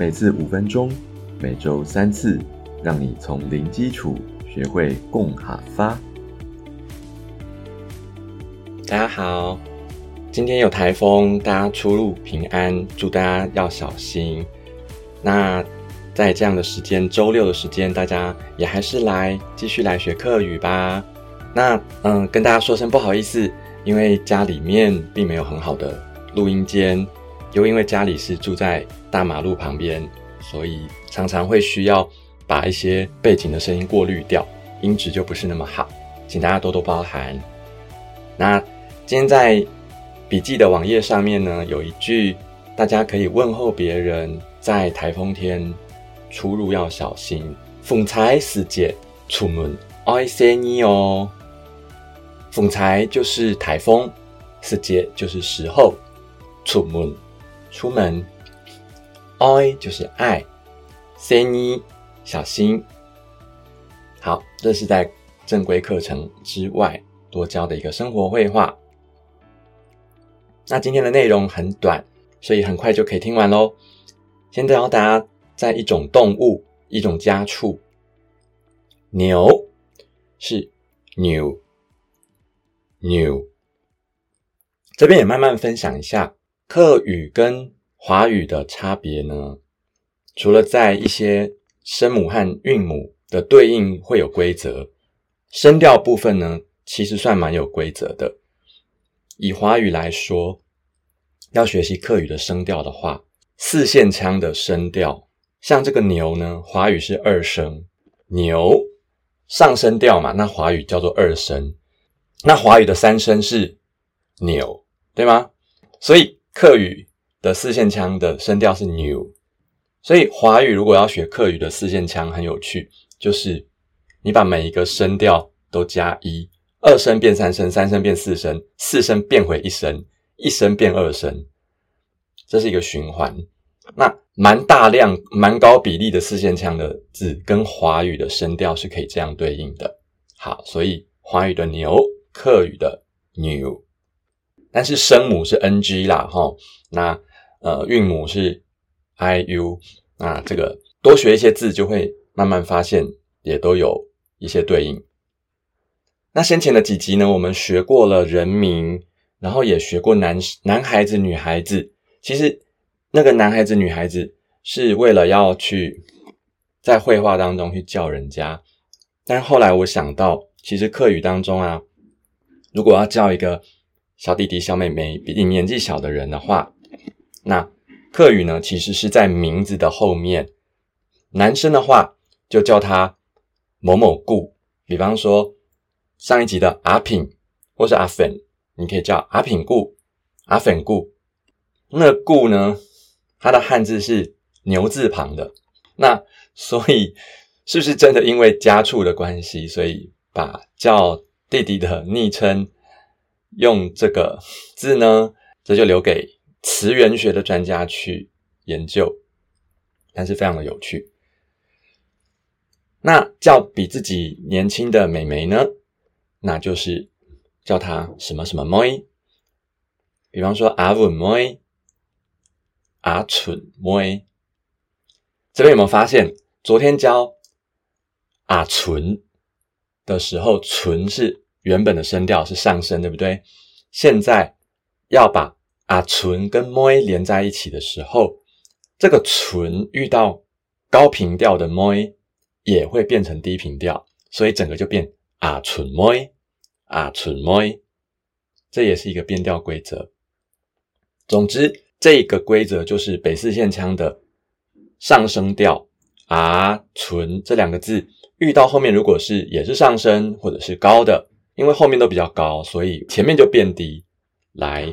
每次五分钟，每周三次，让你从零基础学会共哈发。大家好，今天有台风，大家出入平安，祝大家要小心。那在这样的时间，周六的时间，大家也还是来继续来学课语吧。那嗯，跟大家说声不好意思，因为家里面并没有很好的录音间，又因为家里是住在大马路旁边，所以常常会需要把一些背景的声音过滤掉，音质就不是那么好，请大家多多包涵。那今天在笔记的网页上面呢，有一句大家可以问候别人在台风天出入要小心。风财时节出门爱惜你哦。风财就是台风，时节就是时候，出门出门，，i 就是爱，惜你小心。好，这是在正规课程之外多教的一个生活绘画。那今天的内容很短，所以很快就可以听完喽。先教大家在一种动物，一种家畜，牛是牛牛。这边也慢慢分享一下客语跟华语的差别呢。除了在一些声母和韵母的对应会有规则，声调部分呢，其实算蛮有规则的。以华语来说，要学习客语的声调的话，四线腔的声调，像这个牛呢，华语是二声，牛上声调嘛，那华语叫做二声，那华语的三声是扭，对吗？所以客语的四线腔的声调是牛，所以华语如果要学客语的四线腔，很有趣，就是你把每一个声调都加一。二声变三声，三声变四声，四声变回一声，一声变二声，这是一个循环。那蛮大量、蛮高比例的四线腔的字，跟华语的声调是可以这样对应的。好，所以华语的牛，客语的牛，但是声母是 ng 啦，哈。那呃韵母是 iu，那这个多学一些字，就会慢慢发现，也都有一些对应。那先前的几集呢，我们学过了人名，然后也学过男男孩子、女孩子。其实那个男孩子、女孩子是为了要去在绘画当中去叫人家，但是后来我想到，其实课语当中啊，如果要叫一个小弟弟、小妹妹比你年纪小的人的话，那客语呢，其实是在名字的后面。男生的话就叫他某某故，比方说。上一集的阿品或是阿粉，你可以叫阿品固、阿粉固。那固呢？它的汉字是牛字旁的。那所以是不是真的因为家畜的关系，所以把叫弟弟的昵称用这个字呢？这就留给词源学的专家去研究，但是非常的有趣。那叫比自己年轻的美眉呢？那就是叫她什么什么妹，比方说阿文妹、阿蠢妹。这边有没有发现，昨天教阿纯的时候，纯是原本的声调是上升，对不对？现在要把啊纯跟妹连在一起的时候，这个纯遇到高频调的妹也会变成低频调，所以整个就变。啊，纯妹，啊，纯妹，这也是一个变调规则。总之，这个规则就是北四线腔的上升调啊，纯这两个字遇到后面，如果是也是上升或者是高的，因为后面都比较高，所以前面就变低来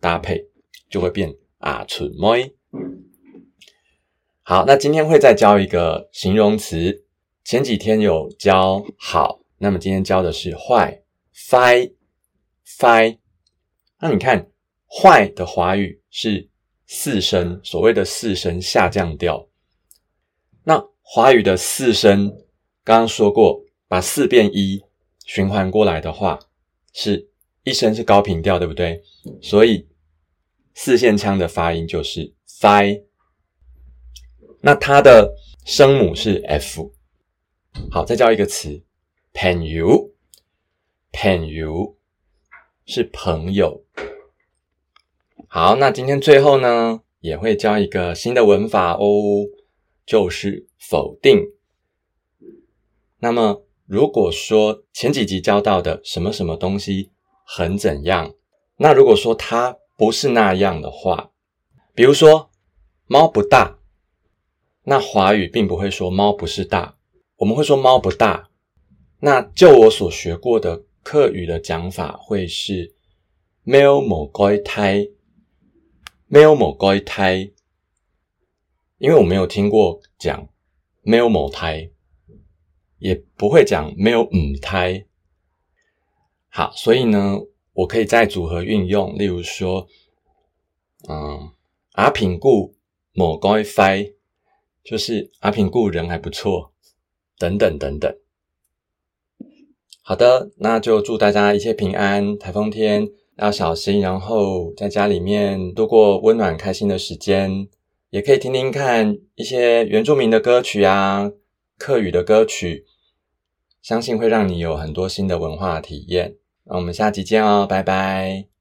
搭配，就会变啊，纯妹。好，那今天会再教一个形容词，前几天有教好。那么今天教的是坏，fi，fi。那你看，坏的华语是四声，所谓的四声下降调。那华语的四声，刚刚说过，把四变一循环过来的话，是一声是高频调，对不对？所以四线腔的发音就是 fi。那它的声母是 f。好，再教一个词，pen you，pen you 是朋友。好，那今天最后呢，也会教一个新的文法哦，就是否定。那么，如果说前几集教到的什么什么东西很怎样，那如果说它不是那样的话，比如说猫不大，那华语并不会说猫不是大，我们会说猫不大。那就我所学过的客语的讲法，会是猫某该胎。没有某该胎，因为我没有听过讲没有某胎，也不会讲没有母胎。好，所以呢，我可以再组合运用，例如说，嗯，阿品顾某该飞，就是阿品顾人还不错，等等等等。好的，那就祝大家一切平安，台风天。要小心，然后在家里面度过温暖开心的时间，也可以听听看一些原住民的歌曲啊，客语的歌曲，相信会让你有很多新的文化体验。那我们下期见哦，拜拜。